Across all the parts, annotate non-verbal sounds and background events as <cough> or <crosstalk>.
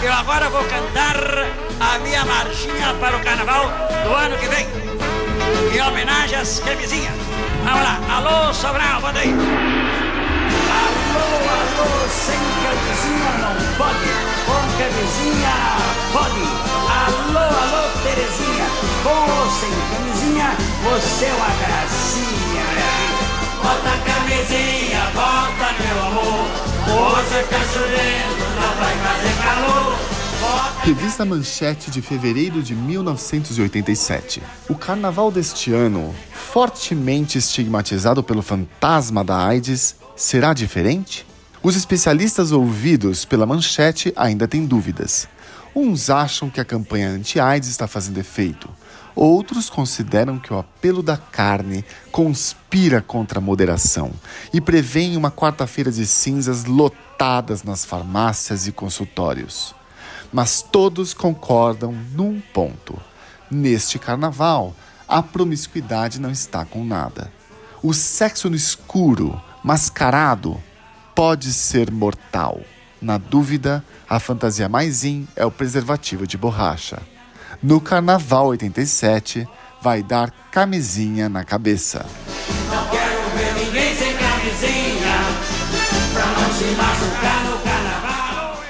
Eu agora vou cantar a minha marchinha para o carnaval do ano que vem. Em homenagem às camisinhas. Vamos lá. Alô, Sobral, manda aí. Alô, alô, sem camisinha não pode. Com camisinha pode. Alô, alô, Terezinha. Com ou sem camisinha, você é uma gracinha, né? Bota a camisinha, bota meu amor. Tá. Revista Manchete de fevereiro de 1987. O carnaval deste ano, fortemente estigmatizado pelo fantasma da AIDS, será diferente? Os especialistas ouvidos pela Manchete ainda têm dúvidas. Uns acham que a campanha anti-AIDS está fazendo efeito. Outros consideram que o apelo da carne conspira contra a moderação e prevêem uma quarta-feira de cinzas lotadas nas farmácias e consultórios. Mas todos concordam num ponto: neste carnaval, a promiscuidade não está com nada. O sexo no escuro, mascarado, pode ser mortal. Na dúvida, a fantasia mais in é o preservativo de borracha. No Carnaval 87, vai dar camisinha na cabeça. Não quero ver ninguém sem camisinha Pra não se machucar no carnaval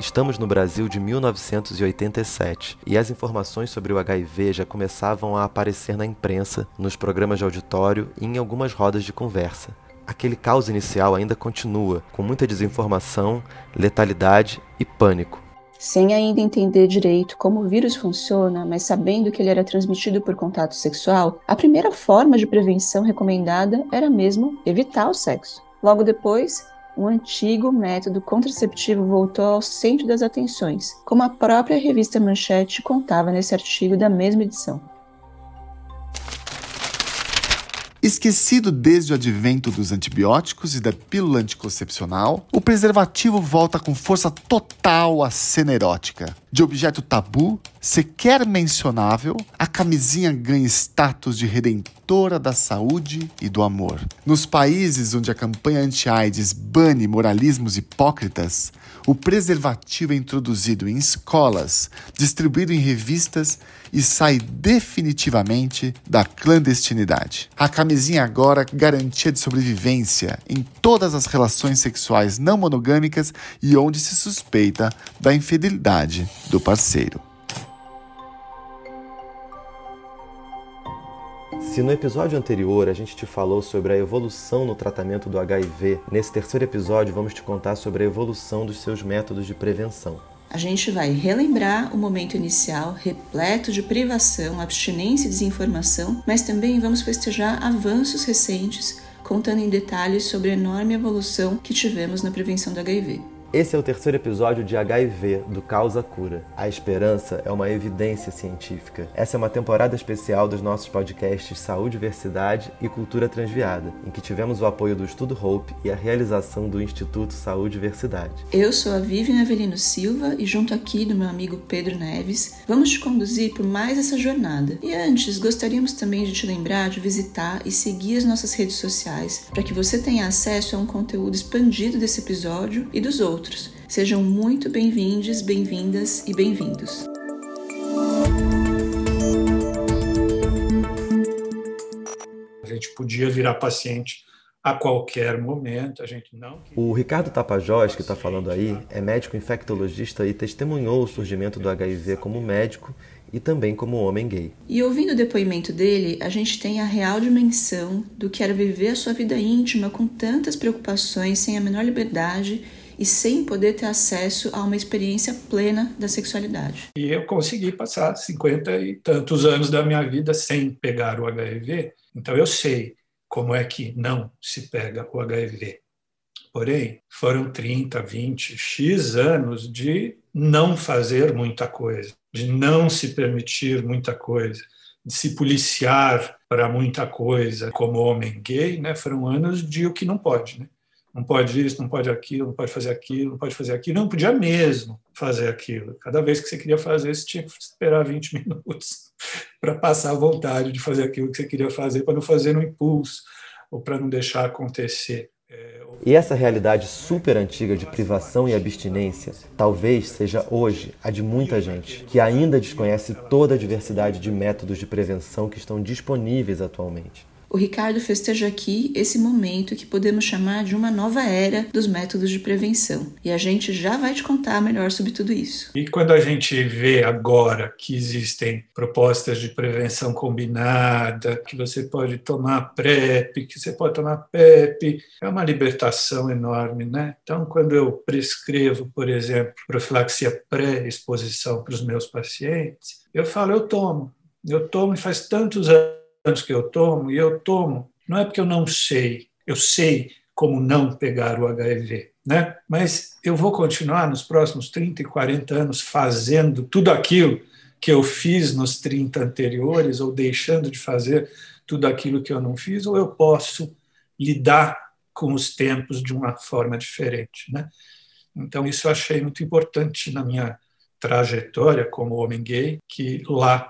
Estamos no Brasil de 1987 e as informações sobre o HIV já começavam a aparecer na imprensa, nos programas de auditório e em algumas rodas de conversa. Aquele caos inicial ainda continua, com muita desinformação, letalidade e pânico. Sem ainda entender direito como o vírus funciona, mas sabendo que ele era transmitido por contato sexual, a primeira forma de prevenção recomendada era mesmo evitar o sexo. Logo depois, um antigo método contraceptivo voltou ao centro das atenções, como a própria revista Manchete contava nesse artigo da mesma edição. Esquecido desde o advento dos antibióticos e da pílula anticoncepcional, o preservativo volta com força total à cena erótica. De objeto tabu, sequer mencionável, a camisinha ganha status de redentora da saúde e do amor. Nos países onde a campanha anti-AIDS bane moralismos hipócritas, o preservativo é introduzido em escolas, distribuído em revistas e sai definitivamente da clandestinidade. A camisinha agora garantia de sobrevivência em todas as relações sexuais não monogâmicas e onde se suspeita da infidelidade do parceiro. Se no episódio anterior a gente te falou sobre a evolução no tratamento do HIV, nesse terceiro episódio vamos te contar sobre a evolução dos seus métodos de prevenção. A gente vai relembrar o momento inicial repleto de privação, abstinência e desinformação, mas também vamos festejar avanços recentes, contando em detalhes sobre a enorme evolução que tivemos na prevenção do HIV. Esse é o terceiro episódio de HIV, do Causa Cura. A esperança é uma evidência científica. Essa é uma temporada especial dos nossos podcasts Saúde, Diversidade e Cultura Transviada, em que tivemos o apoio do Estudo Hope e a realização do Instituto Saúde e Diversidade. Eu sou a Vivian Avelino Silva e junto aqui do meu amigo Pedro Neves, vamos te conduzir por mais essa jornada. E antes, gostaríamos também de te lembrar de visitar e seguir as nossas redes sociais para que você tenha acesso a um conteúdo expandido desse episódio e dos outros. Sejam muito bem-vindos, bem-vindas e bem-vindos. A gente podia virar paciente a qualquer momento, a gente não. O Ricardo Tapajós, que está falando aí, é médico infectologista e testemunhou o surgimento do HIV como médico e também como homem gay. E ouvindo o depoimento dele, a gente tem a real dimensão do que era viver a sua vida íntima com tantas preocupações, sem a menor liberdade e sem poder ter acesso a uma experiência plena da sexualidade. E eu consegui passar 50 e tantos anos da minha vida sem pegar o HIV, então eu sei como é que não se pega o HIV. Porém, foram 30, 20, X anos de não fazer muita coisa, de não se permitir muita coisa, de se policiar para muita coisa como homem gay, né? Foram anos de o que não pode, né? Não pode isso, não pode aquilo, não pode fazer aquilo, não pode fazer aquilo, não podia mesmo fazer aquilo. Cada vez que você queria fazer, você tinha que esperar 20 <laughs> minutos para passar a vontade de fazer aquilo que você queria fazer, para não fazer no impulso ou para não deixar acontecer. E essa realidade super antiga de privação e abstinência talvez seja hoje a de muita gente que ainda desconhece toda a diversidade de métodos de prevenção que estão disponíveis atualmente. O Ricardo festeja aqui esse momento que podemos chamar de uma nova era dos métodos de prevenção. E a gente já vai te contar melhor sobre tudo isso. E quando a gente vê agora que existem propostas de prevenção combinada, que você pode tomar PrEP, que você pode tomar PEP, é uma libertação enorme, né? Então, quando eu prescrevo, por exemplo, profilaxia pré-exposição para os meus pacientes, eu falo, eu tomo. Eu tomo e faz tantos anos que eu tomo, e eu tomo, não é porque eu não sei, eu sei como não pegar o HIV, né? Mas eu vou continuar nos próximos 30 e 40 anos fazendo tudo aquilo que eu fiz nos 30 anteriores, ou deixando de fazer tudo aquilo que eu não fiz, ou eu posso lidar com os tempos de uma forma diferente, né? Então, isso eu achei muito importante na minha trajetória como homem gay, que lá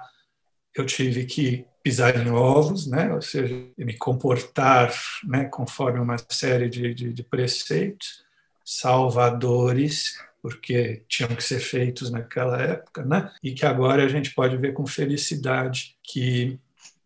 eu tive que pisar em ovos, né? ou seja, me comportar né, conforme uma série de, de, de preceitos salvadores, porque tinham que ser feitos naquela época, né? e que agora a gente pode ver com felicidade que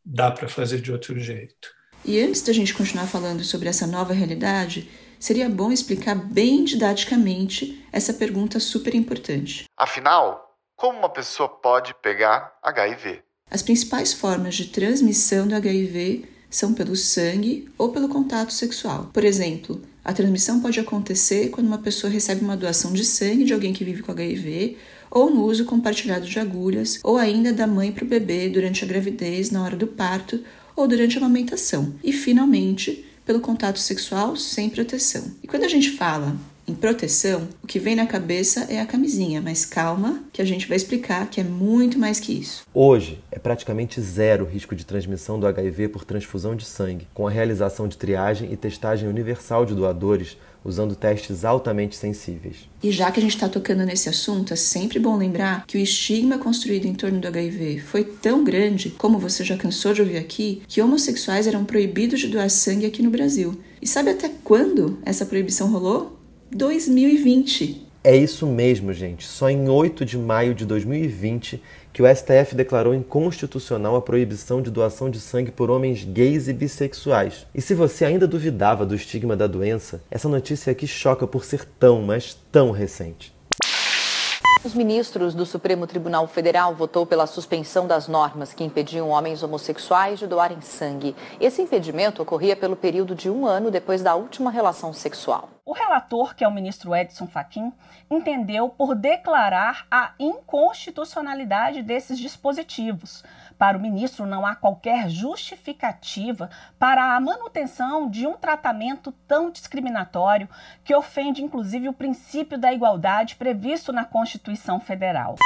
dá para fazer de outro jeito. E antes da gente continuar falando sobre essa nova realidade, seria bom explicar bem didaticamente essa pergunta super importante. Afinal, como uma pessoa pode pegar HIV? As principais formas de transmissão do HIV são pelo sangue ou pelo contato sexual. Por exemplo, a transmissão pode acontecer quando uma pessoa recebe uma doação de sangue de alguém que vive com HIV, ou no uso compartilhado de agulhas, ou ainda da mãe para o bebê durante a gravidez, na hora do parto ou durante a amamentação. E, finalmente, pelo contato sexual sem proteção. E quando a gente fala em proteção, o que vem na cabeça é a camisinha, mas calma, que a gente vai explicar que é muito mais que isso. Hoje é praticamente zero o risco de transmissão do HIV por transfusão de sangue, com a realização de triagem e testagem universal de doadores usando testes altamente sensíveis. E já que a gente está tocando nesse assunto, é sempre bom lembrar que o estigma construído em torno do HIV foi tão grande, como você já cansou de ouvir aqui, que homossexuais eram proibidos de doar sangue aqui no Brasil. E sabe até quando essa proibição rolou? 2020. É isso mesmo, gente. Só em 8 de maio de 2020 que o STF declarou inconstitucional a proibição de doação de sangue por homens gays e bissexuais. E se você ainda duvidava do estigma da doença, essa notícia aqui choca por ser tão, mas tão recente. Os ministros do Supremo Tribunal Federal votou pela suspensão das normas que impediam homens homossexuais de doarem sangue. Esse impedimento ocorria pelo período de um ano depois da última relação sexual. O relator, que é o ministro Edson Fachin, entendeu por declarar a inconstitucionalidade desses dispositivos. Para o ministro, não há qualquer justificativa para a manutenção de um tratamento tão discriminatório que ofende, inclusive, o princípio da igualdade previsto na Constituição Federal.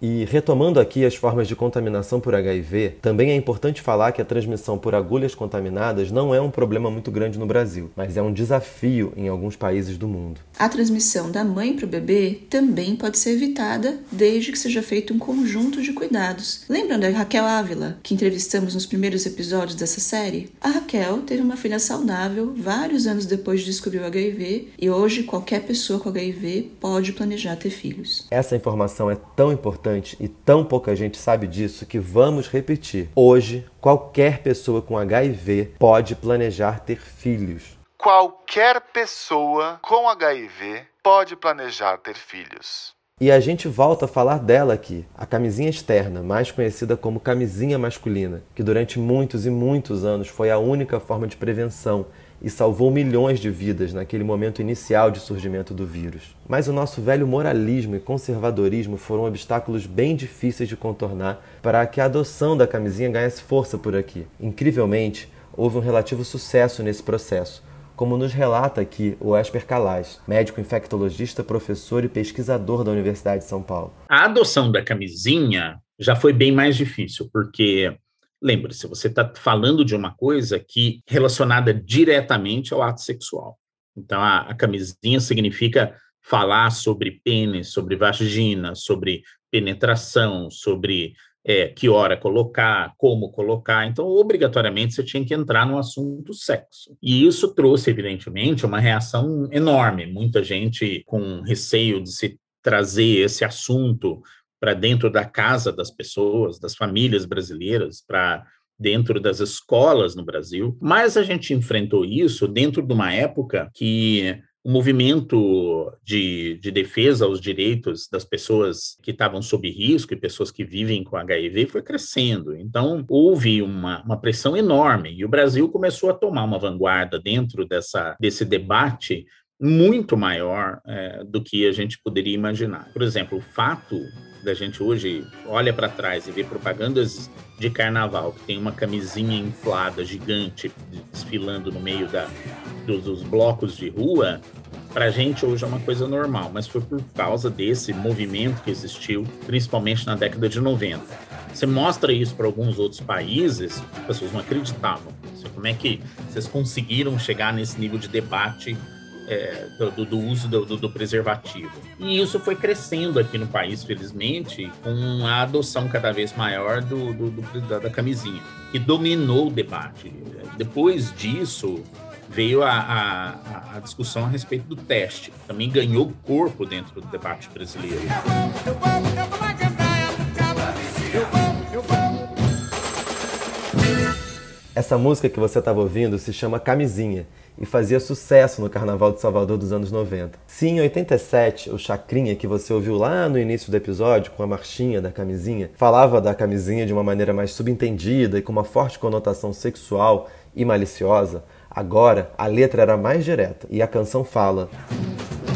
E retomando aqui as formas de contaminação por HIV, também é importante falar que a transmissão por agulhas contaminadas não é um problema muito grande no Brasil, mas é um desafio em alguns países do mundo. A transmissão da mãe para o bebê também pode ser evitada desde que seja feito um conjunto de cuidados. Lembram da Raquel Ávila, que entrevistamos nos primeiros episódios dessa série? A Raquel teve uma filha saudável vários anos depois de descobrir o HIV e hoje qualquer pessoa com HIV pode planejar ter filhos. Essa informação é tão importante importante e tão pouca gente sabe disso que vamos repetir. Hoje, qualquer pessoa com HIV pode planejar ter filhos. Qualquer pessoa com HIV pode planejar ter filhos. E a gente volta a falar dela aqui, a camisinha externa, mais conhecida como camisinha masculina, que durante muitos e muitos anos foi a única forma de prevenção e salvou milhões de vidas naquele momento inicial de surgimento do vírus. Mas o nosso velho moralismo e conservadorismo foram obstáculos bem difíceis de contornar para que a adoção da camisinha ganhasse força por aqui. Incrivelmente, houve um relativo sucesso nesse processo, como nos relata aqui o Esper Calais, médico infectologista, professor e pesquisador da Universidade de São Paulo. A adoção da camisinha já foi bem mais difícil, porque Lembre-se, você está falando de uma coisa que relacionada diretamente ao ato sexual. Então, a, a camisinha significa falar sobre pênis, sobre vagina, sobre penetração, sobre é, que hora colocar, como colocar. Então, obrigatoriamente, você tinha que entrar no assunto sexo. E isso trouxe, evidentemente, uma reação enorme. Muita gente com receio de se trazer esse assunto para dentro da casa das pessoas, das famílias brasileiras, para dentro das escolas no Brasil. Mas a gente enfrentou isso dentro de uma época que o movimento de, de, defesa aos direitos das pessoas que estavam sob risco e pessoas que vivem com HIV foi crescendo. Então, houve uma, uma pressão enorme e o Brasil começou a tomar uma vanguarda dentro dessa, desse debate muito maior é, do que a gente poderia imaginar. Por exemplo, o fato da gente hoje olha para trás e vê propagandas de carnaval que tem uma camisinha inflada gigante desfilando no meio da, dos, dos blocos de rua, para a gente hoje é uma coisa normal, mas foi por causa desse movimento que existiu, principalmente na década de 90. Você mostra isso para alguns outros países, as pessoas não acreditavam. Como é que vocês conseguiram chegar nesse nível de debate é, do, do, uso do, do, preservativo. E isso foi crescendo aqui no país, felizmente, com a adoção cada vez maior do, da, da, camisinha, que dominou o debate. Depois disso, veio a, a, a, discussão a respeito do teste, que também ganhou corpo dentro do debate brasileiro. Essa música que você estava ouvindo se chama Camisinha e fazia sucesso no Carnaval de Salvador dos anos 90. Se em 87 o Chacrinha que você ouviu lá no início do episódio com a marchinha da camisinha falava da camisinha de uma maneira mais subentendida e com uma forte conotação sexual e maliciosa, agora a letra era mais direta e a canção fala: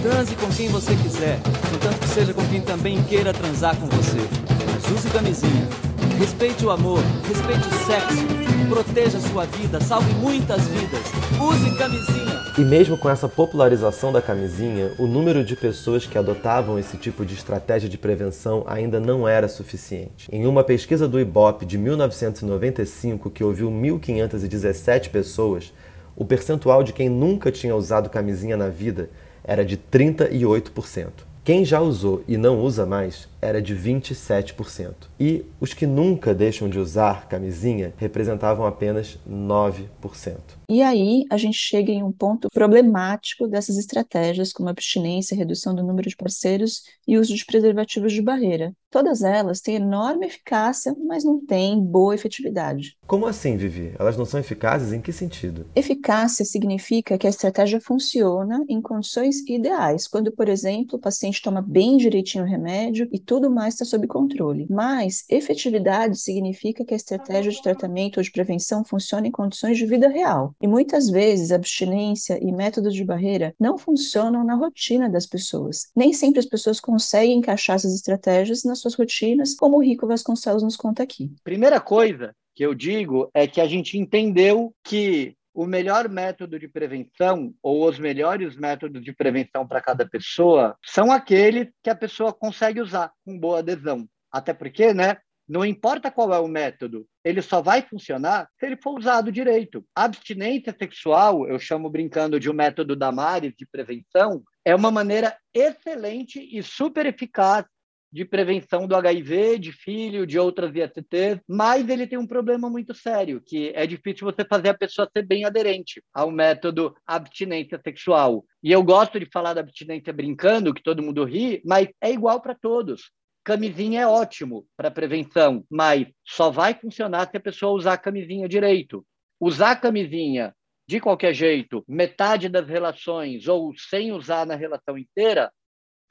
Transe com quem você quiser, contanto que seja com quem também queira transar com você. Mas use camisinha. Respeite o amor, respeite o sexo proteja sua vida, salve muitas vidas. Use camisinha. E mesmo com essa popularização da camisinha, o número de pessoas que adotavam esse tipo de estratégia de prevenção ainda não era suficiente. Em uma pesquisa do IBOP de 1995, que ouviu 1.517 pessoas, o percentual de quem nunca tinha usado camisinha na vida era de 38%. Quem já usou e não usa mais era de 27%. E os que nunca deixam de usar camisinha representavam apenas 9%. E aí a gente chega em um ponto problemático dessas estratégias, como abstinência, redução do número de parceiros e uso de preservativos de barreira. Todas elas têm enorme eficácia, mas não têm boa efetividade. Como assim, Vivi? Elas não são eficazes em que sentido? Eficácia significa que a estratégia funciona em condições ideais, quando, por exemplo, o paciente toma bem direitinho o remédio e tudo mais está sob controle. Mas efetividade significa que a estratégia de tratamento ou de prevenção funciona em condições de vida real. E muitas vezes abstinência e métodos de barreira não funcionam na rotina das pessoas. Nem sempre as pessoas conseguem encaixar essas estratégias nas suas rotinas, como o Rico Vasconcelos nos conta aqui. Primeira coisa que eu digo é que a gente entendeu que o melhor método de prevenção ou os melhores métodos de prevenção para cada pessoa são aqueles que a pessoa consegue usar com boa adesão. Até porque, né, não importa qual é o método, ele só vai funcionar se ele for usado direito. A abstinência sexual, eu chamo brincando de um método da Maris de prevenção, é uma maneira excelente e super eficaz de prevenção do HIV, de filho, de outras ISTs, mas ele tem um problema muito sério, que é difícil você fazer a pessoa ser bem aderente ao método abstinência sexual. E eu gosto de falar da abstinência brincando, que todo mundo ri, mas é igual para todos. Camisinha é ótimo para prevenção, mas só vai funcionar se a pessoa usar a camisinha direito. Usar a camisinha de qualquer jeito, metade das relações ou sem usar na relação inteira,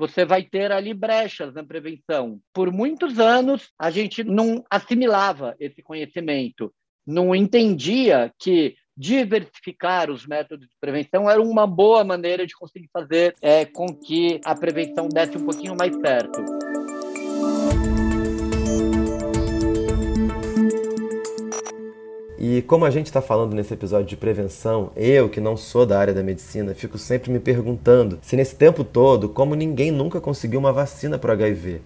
você vai ter ali brechas na prevenção. Por muitos anos, a gente não assimilava esse conhecimento, não entendia que diversificar os métodos de prevenção era uma boa maneira de conseguir fazer é, com que a prevenção desse um pouquinho mais certo. E como a gente está falando nesse episódio de prevenção, eu, que não sou da área da medicina, fico sempre me perguntando se nesse tempo todo, como ninguém nunca conseguiu uma vacina para HIV.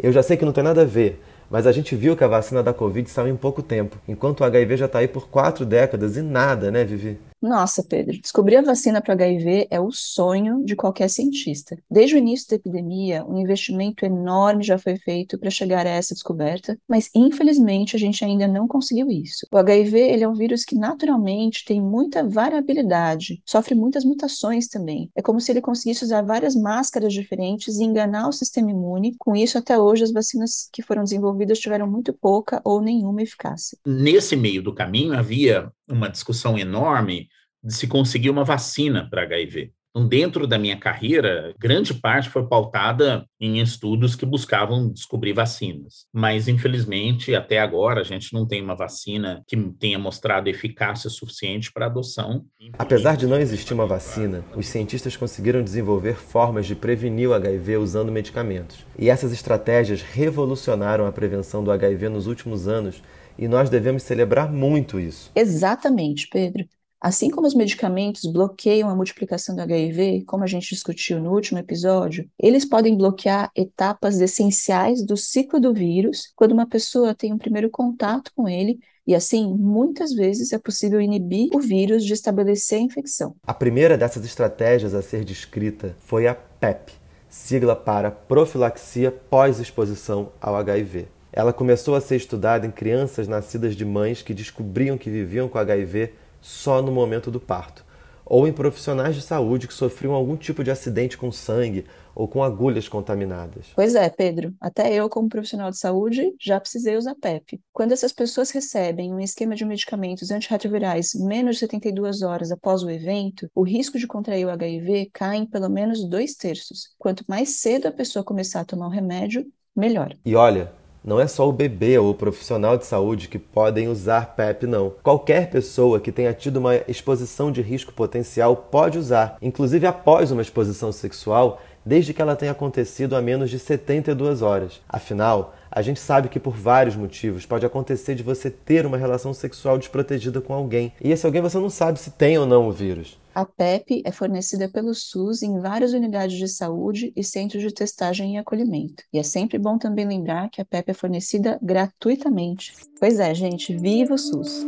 Eu já sei que não tem nada a ver, mas a gente viu que a vacina da Covid saiu em pouco tempo, enquanto o HIV já está aí por quatro décadas e nada, né, Vivi? Nossa, Pedro, descobrir a vacina para HIV é o sonho de qualquer cientista. Desde o início da epidemia, um investimento enorme já foi feito para chegar a essa descoberta, mas infelizmente a gente ainda não conseguiu isso. O HIV ele é um vírus que naturalmente tem muita variabilidade, sofre muitas mutações também. É como se ele conseguisse usar várias máscaras diferentes e enganar o sistema imune. Com isso, até hoje, as vacinas que foram desenvolvidas tiveram muito pouca ou nenhuma eficácia. Nesse meio do caminho havia uma discussão enorme de se conseguir uma vacina para HIV. Então, dentro da minha carreira, grande parte foi pautada em estudos que buscavam descobrir vacinas. Mas, infelizmente, até agora, a gente não tem uma vacina que tenha mostrado eficácia suficiente para adoção. Apesar de não existir uma vacina, os cientistas conseguiram desenvolver formas de prevenir o HIV usando medicamentos. E essas estratégias revolucionaram a prevenção do HIV nos últimos anos e nós devemos celebrar muito isso. Exatamente, Pedro. Assim como os medicamentos bloqueiam a multiplicação do HIV, como a gente discutiu no último episódio, eles podem bloquear etapas essenciais do ciclo do vírus quando uma pessoa tem um primeiro contato com ele e assim, muitas vezes é possível inibir o vírus de estabelecer a infecção. A primeira dessas estratégias a ser descrita foi a PEP, sigla para profilaxia pós-exposição ao HIV. Ela começou a ser estudada em crianças nascidas de mães que descobriam que viviam com HIV só no momento do parto, ou em profissionais de saúde que sofriam algum tipo de acidente com sangue ou com agulhas contaminadas. Pois é, Pedro. Até eu, como profissional de saúde, já precisei usar PEP. Quando essas pessoas recebem um esquema de medicamentos antirretrovirais menos de 72 horas após o evento, o risco de contrair o HIV cai em pelo menos dois terços. Quanto mais cedo a pessoa começar a tomar o remédio, melhor. E olha, não é só o bebê ou o profissional de saúde que podem usar PEP, não. Qualquer pessoa que tenha tido uma exposição de risco potencial pode usar, inclusive após uma exposição sexual, desde que ela tenha acontecido há menos de 72 horas. Afinal, a gente sabe que por vários motivos pode acontecer de você ter uma relação sexual desprotegida com alguém, e esse alguém você não sabe se tem ou não o vírus. A PEP é fornecida pelo SUS em várias unidades de saúde e centros de testagem e acolhimento. E é sempre bom também lembrar que a PEP é fornecida gratuitamente. Pois é, gente, viva o SUS!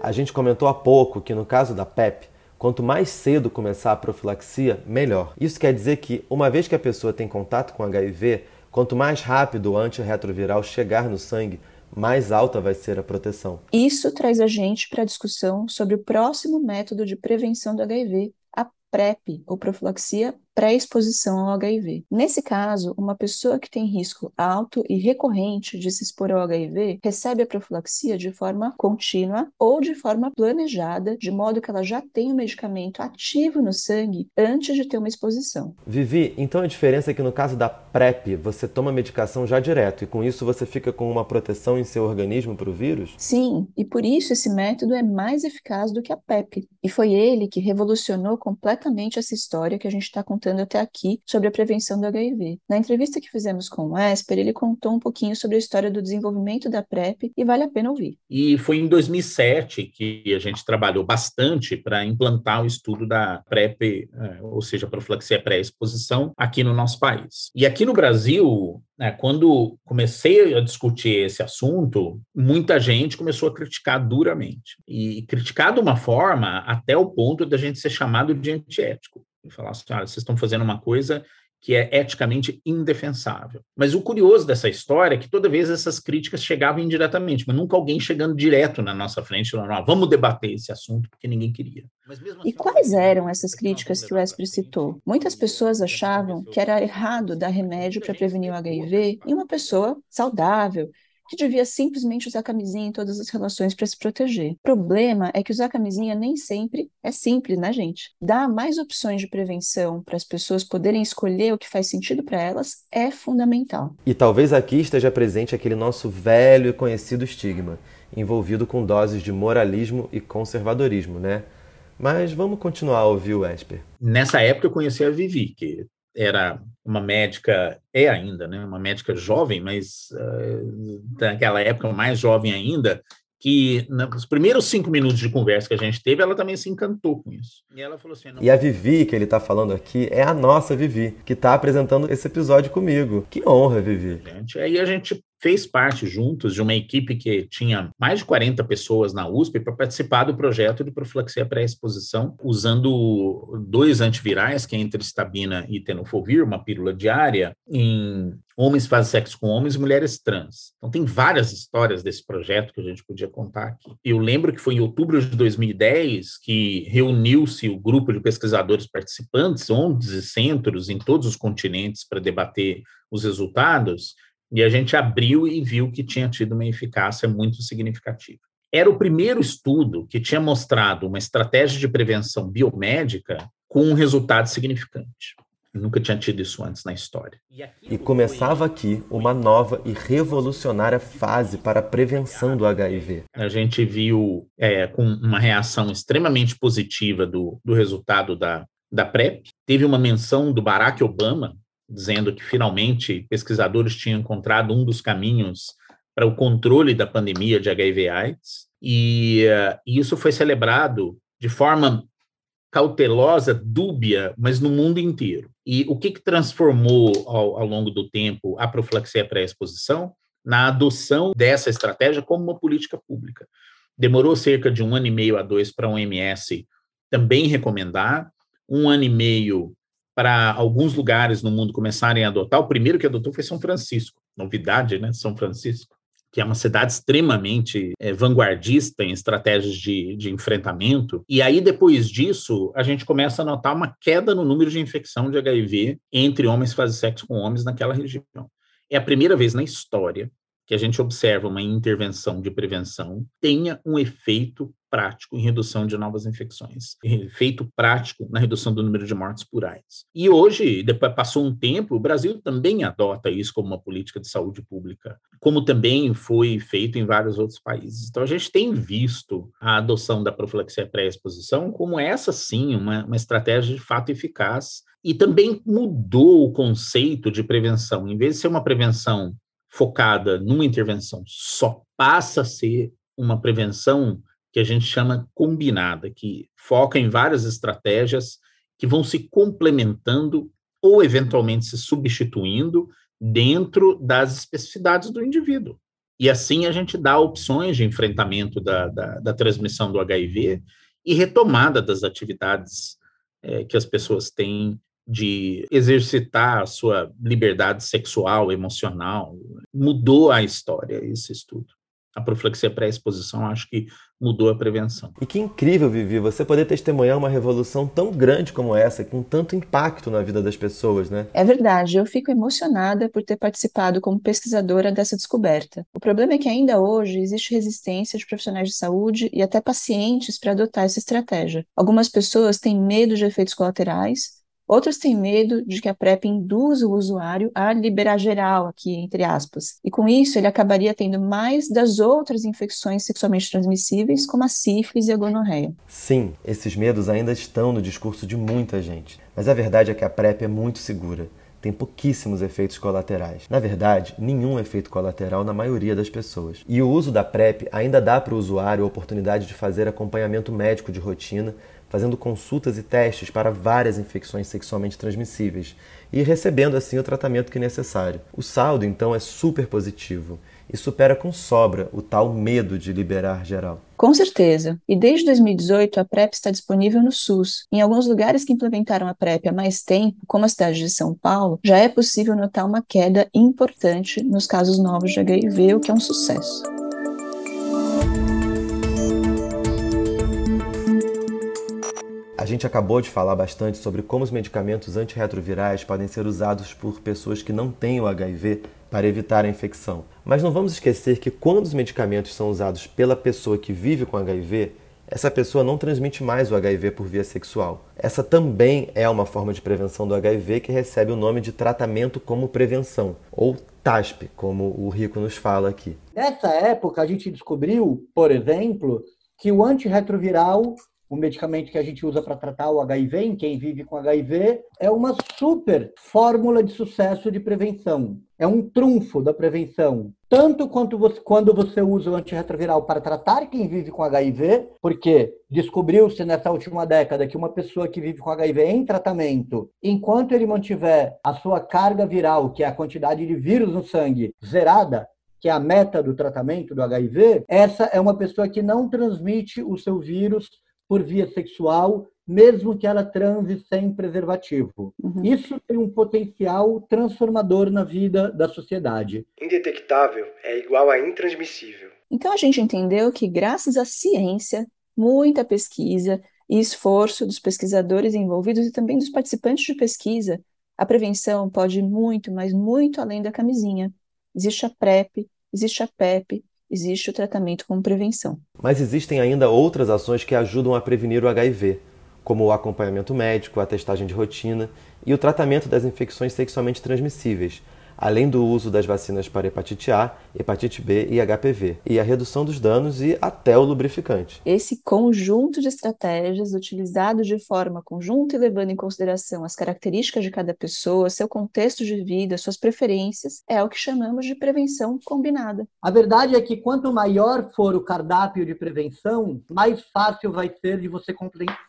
A gente comentou há pouco que no caso da PEP, quanto mais cedo começar a profilaxia, melhor. Isso quer dizer que, uma vez que a pessoa tem contato com HIV, quanto mais rápido o antirretroviral chegar no sangue, mais alta vai ser a proteção. Isso traz a gente para a discussão sobre o próximo método de prevenção do HIV, a PrEP, ou profilaxia pré-exposição ao HIV. Nesse caso, uma pessoa que tem risco alto e recorrente de se expor ao HIV recebe a profilaxia de forma contínua ou de forma planejada, de modo que ela já tem o medicamento ativo no sangue antes de ter uma exposição. Vivi, então a diferença é que no caso da PrEP, você toma a medicação já direto e com isso você fica com uma proteção em seu organismo para o vírus? Sim, e por isso esse método é mais eficaz do que a PEP. E foi ele que revolucionou completamente essa história que a gente está contando contando até aqui sobre a prevenção do HIV. Na entrevista que fizemos com o Esper, ele contou um pouquinho sobre a história do desenvolvimento da PrEP e vale a pena ouvir. E foi em 2007 que a gente trabalhou bastante para implantar o estudo da PrEP, é, ou seja, profilaxia pré-exposição, aqui no nosso país. E aqui no Brasil, né, quando comecei a discutir esse assunto, muita gente começou a criticar duramente. E criticar de uma forma até o ponto da gente ser chamado de antiético e falar assim, ah, vocês estão fazendo uma coisa que é eticamente indefensável. Mas o curioso dessa história é que toda vez essas críticas chegavam indiretamente, mas nunca alguém chegando direto na nossa frente falando, ah, vamos debater esse assunto, porque ninguém queria. Assim, e quais eram essas críticas que o Esper citou? Muitas pessoas achavam que era errado dar remédio para prevenir o HIV em uma pessoa saudável, que devia simplesmente usar camisinha em todas as relações para se proteger. O problema é que usar camisinha nem sempre é simples, né, gente? Dar mais opções de prevenção para as pessoas poderem escolher o que faz sentido para elas é fundamental. E talvez aqui esteja presente aquele nosso velho e conhecido estigma, envolvido com doses de moralismo e conservadorismo, né? Mas vamos continuar a ouvir o Esper. Nessa época eu conheci a Vivi, que era uma médica, é ainda, né, uma médica jovem, mas uh, naquela época mais jovem ainda, que nos primeiros cinco minutos de conversa que a gente teve, ela também se encantou com isso. E ela falou assim... E a Vivi, que ele está falando aqui, é a nossa Vivi, que está apresentando esse episódio comigo. Que honra, Vivi. Gente, aí a gente fez parte juntos de uma equipe que tinha mais de 40 pessoas na USP para participar do projeto de profilaxia pré-exposição, usando dois antivirais, que é entristabina e tenofovir, uma pílula diária, em homens fazem sexo com homens e mulheres trans. Então tem várias histórias desse projeto que a gente podia contar aqui. Eu lembro que foi em outubro de 2010 que reuniu-se o grupo de pesquisadores participantes, 11 centros em todos os continentes para debater os resultados, e a gente abriu e viu que tinha tido uma eficácia muito significativa. Era o primeiro estudo que tinha mostrado uma estratégia de prevenção biomédica com um resultado significante. nunca tinha tido isso antes na história. E começava aqui uma nova e revolucionária fase para a prevenção do HIV. A gente viu é, com uma reação extremamente positiva do, do resultado da, da PrEP. Teve uma menção do Barack Obama dizendo que finalmente pesquisadores tinham encontrado um dos caminhos para o controle da pandemia de HIV/AIDS, e uh, isso foi celebrado de forma cautelosa, dúbia, mas no mundo inteiro. E o que, que transformou ao, ao longo do tempo a profilaxia pré-exposição? Na adoção dessa estratégia como uma política pública. Demorou cerca de um ano e meio a dois para a OMS também recomendar, um ano e meio para alguns lugares no mundo começarem a adotar. O primeiro que adotou foi São Francisco, novidade, né? São Francisco, que é uma cidade extremamente é, vanguardista em estratégias de, de enfrentamento. E aí, depois disso, a gente começa a notar uma queda no número de infecção de HIV entre homens que fazem sexo com homens naquela região. É a primeira vez na história que a gente observa uma intervenção de prevenção tenha um efeito prático em redução de novas infecções, efeito prático na redução do número de mortes por AIDS. E hoje, depois passou um tempo, o Brasil também adota isso como uma política de saúde pública, como também foi feito em vários outros países. Então a gente tem visto a adoção da profilaxia pré-exposição como essa sim, uma, uma estratégia de fato eficaz e também mudou o conceito de prevenção. Em vez de ser uma prevenção focada numa intervenção só, passa a ser uma prevenção que a gente chama combinada, que foca em várias estratégias que vão se complementando ou eventualmente se substituindo dentro das especificidades do indivíduo. E assim a gente dá opções de enfrentamento da, da, da transmissão do HIV e retomada das atividades é, que as pessoas têm de exercitar a sua liberdade sexual, emocional. Mudou a história esse estudo a profilaxia pré-exposição acho que mudou a prevenção. E que incrível, Vivi, você poder testemunhar uma revolução tão grande como essa, com tanto impacto na vida das pessoas, né? É verdade, eu fico emocionada por ter participado como pesquisadora dessa descoberta. O problema é que ainda hoje existe resistência de profissionais de saúde e até pacientes para adotar essa estratégia. Algumas pessoas têm medo de efeitos colaterais, Outros têm medo de que a PrEP induza o usuário a liberar geral, aqui entre aspas, e com isso ele acabaria tendo mais das outras infecções sexualmente transmissíveis, como a sífilis e a gonorreia. Sim, esses medos ainda estão no discurso de muita gente, mas a verdade é que a PrEP é muito segura tem pouquíssimos efeitos colaterais. Na verdade, nenhum efeito colateral na maioria das pessoas. E o uso da PrEP ainda dá para o usuário a oportunidade de fazer acompanhamento médico de rotina fazendo consultas e testes para várias infecções sexualmente transmissíveis e recebendo assim o tratamento que é necessário. O saldo então é super positivo e supera com sobra o tal medo de liberar geral. Com certeza. E desde 2018 a PrEP está disponível no SUS. Em alguns lugares que implementaram a PrEP há mais tempo, como a cidade de São Paulo, já é possível notar uma queda importante nos casos novos de HIV, o que é um sucesso. A gente acabou de falar bastante sobre como os medicamentos antirretrovirais podem ser usados por pessoas que não têm o HIV para evitar a infecção. Mas não vamos esquecer que quando os medicamentos são usados pela pessoa que vive com HIV, essa pessoa não transmite mais o HIV por via sexual. Essa também é uma forma de prevenção do HIV que recebe o nome de tratamento como prevenção, ou TASP, como o Rico nos fala aqui. Nessa época, a gente descobriu, por exemplo, que o antirretroviral o medicamento que a gente usa para tratar o HIV em quem vive com HIV, é uma super fórmula de sucesso de prevenção. É um trunfo da prevenção. Tanto quanto você, quando você usa o antirretroviral para tratar quem vive com HIV, porque descobriu-se nessa última década que uma pessoa que vive com HIV em tratamento, enquanto ele mantiver a sua carga viral, que é a quantidade de vírus no sangue, zerada, que é a meta do tratamento do HIV, essa é uma pessoa que não transmite o seu vírus por via sexual, mesmo que ela transe sem preservativo. Uhum. Isso tem um potencial transformador na vida da sociedade. Indetectável é igual a intransmissível. Então a gente entendeu que, graças à ciência, muita pesquisa e esforço dos pesquisadores envolvidos e também dos participantes de pesquisa, a prevenção pode ir muito, mas muito além da camisinha. Existe a PrEP, existe a PEP, existe o tratamento como prevenção. Mas existem ainda outras ações que ajudam a prevenir o HIV, como o acompanhamento médico, a testagem de rotina e o tratamento das infecções sexualmente transmissíveis, além do uso das vacinas para hepatite A, hepatite B e HPV, e a redução dos danos e até o lubrificante. Esse conjunto de estratégias, utilizado de forma conjunta e levando em consideração as características de cada pessoa, seu contexto de vida, suas preferências, é o que chamamos de prevenção combinada. A verdade é que quanto maior for o cardápio de prevenção, mais fácil vai ser de você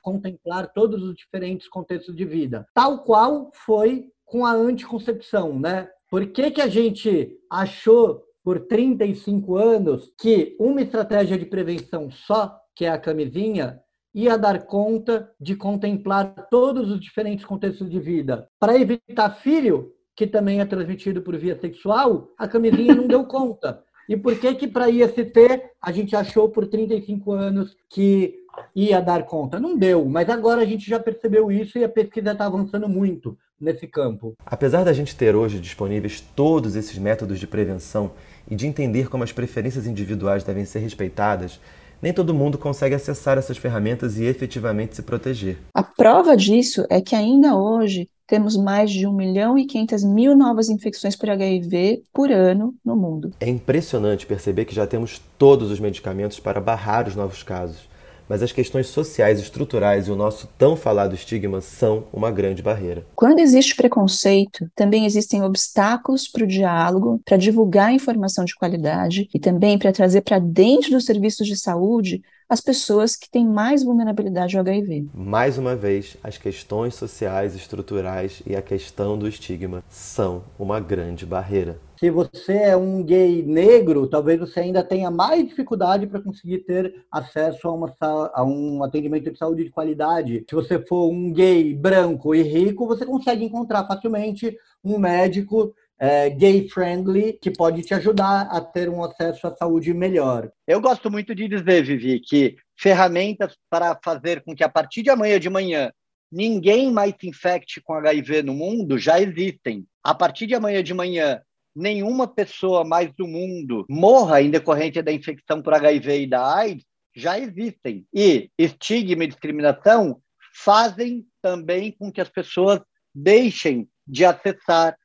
contemplar todos os diferentes contextos de vida, tal qual foi com a anticoncepção, né? Por que, que a gente achou por 35 anos que uma estratégia de prevenção só, que é a camisinha, ia dar conta de contemplar todos os diferentes contextos de vida? Para evitar filho, que também é transmitido por via sexual, a camisinha não deu conta. E por que que para IST a gente achou por 35 anos que ia dar conta? Não deu, mas agora a gente já percebeu isso e a pesquisa está avançando muito nesse campo. Apesar da gente ter hoje disponíveis todos esses métodos de prevenção e de entender como as preferências individuais devem ser respeitadas, nem todo mundo consegue acessar essas ferramentas e efetivamente se proteger. A prova disso é que ainda hoje temos mais de 1 milhão e 500 mil novas infecções por HIV por ano no mundo. É impressionante perceber que já temos todos os medicamentos para barrar os novos casos mas as questões sociais estruturais e o nosso tão falado estigma são uma grande barreira. Quando existe preconceito, também existem obstáculos para o diálogo, para divulgar informação de qualidade e também para trazer para dentro dos serviços de saúde as pessoas que têm mais vulnerabilidade ao HIV. Mais uma vez, as questões sociais, estruturais e a questão do estigma são uma grande barreira. Se você é um gay negro, talvez você ainda tenha mais dificuldade para conseguir ter acesso a, uma, a um atendimento de saúde de qualidade. Se você for um gay branco e rico, você consegue encontrar facilmente um médico é, gay friendly que pode te ajudar a ter um acesso à saúde melhor. Eu gosto muito de dizer, Vivi, que ferramentas para fazer com que a partir de amanhã de manhã ninguém mais se infecte com HIV no mundo já existem. A partir de amanhã de manhã nenhuma pessoa mais do mundo morra em decorrência da infecção por HIV e da AIDS já existem. E estigma e discriminação fazem também com que as pessoas deixem de acessar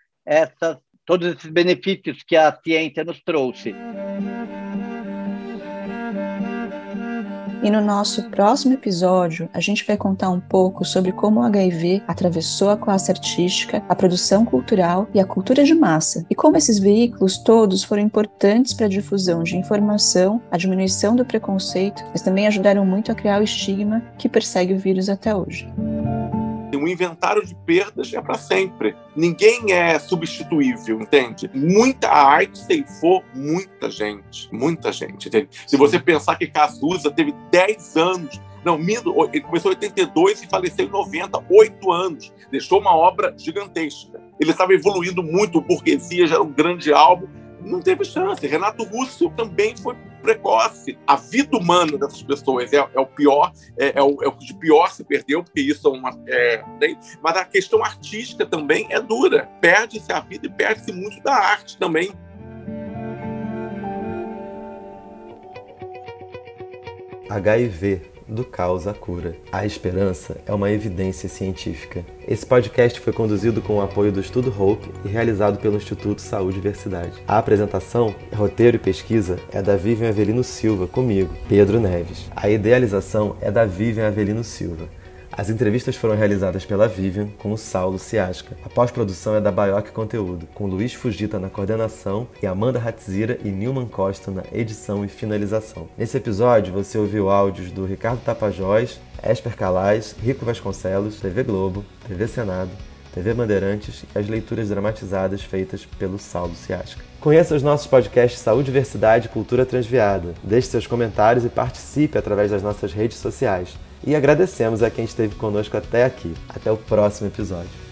todos esses benefícios que a ciência nos trouxe. E no nosso próximo episódio, a gente vai contar um pouco sobre como o HIV atravessou a classe artística, a produção cultural e a cultura de massa, e como esses veículos todos foram importantes para a difusão de informação, a diminuição do preconceito, mas também ajudaram muito a criar o estigma que persegue o vírus até hoje um inventário de perdas é para sempre. Ninguém é substituível, entende? Muita arte ceifou muita gente, muita gente, entende? Se você pensar que Cazuza teve 10 anos não, ele começou em 82 e faleceu em 90, oito anos. Deixou uma obra gigantesca. Ele estava evoluindo muito, o Burguesia já era um grande álbum, não teve chance. Renato Russo também foi precoce. A vida humana dessas pessoas é, é o pior, é, é, o, é, o, que pior se perdeu, porque isso é uma. É? Mas a questão artística também é dura. Perde-se a vida e perde-se muito da arte também. HIV do caos à cura. A esperança é uma evidência científica. Esse podcast foi conduzido com o apoio do Estudo Hope e realizado pelo Instituto Saúde e Diversidade. A apresentação, roteiro e pesquisa é da Vivian Avelino Silva, comigo, Pedro Neves. A idealização é da Vivian Avelino Silva. As entrevistas foram realizadas pela Vivian com o Saulo Siasca. A pós-produção é da Baioc Conteúdo, com Luiz Fugita na coordenação e Amanda Ratzira e Nilman Costa na edição e finalização. Nesse episódio, você ouviu áudios do Ricardo Tapajós, Esper Calais, Rico Vasconcelos, TV Globo, TV Senado, TV Bandeirantes e as leituras dramatizadas feitas pelo Saulo Siasca. Conheça os nossos podcasts Saúde, Diversidade e Cultura Transviada. Deixe seus comentários e participe através das nossas redes sociais e agradecemos a quem esteve conosco até aqui. Até o próximo episódio.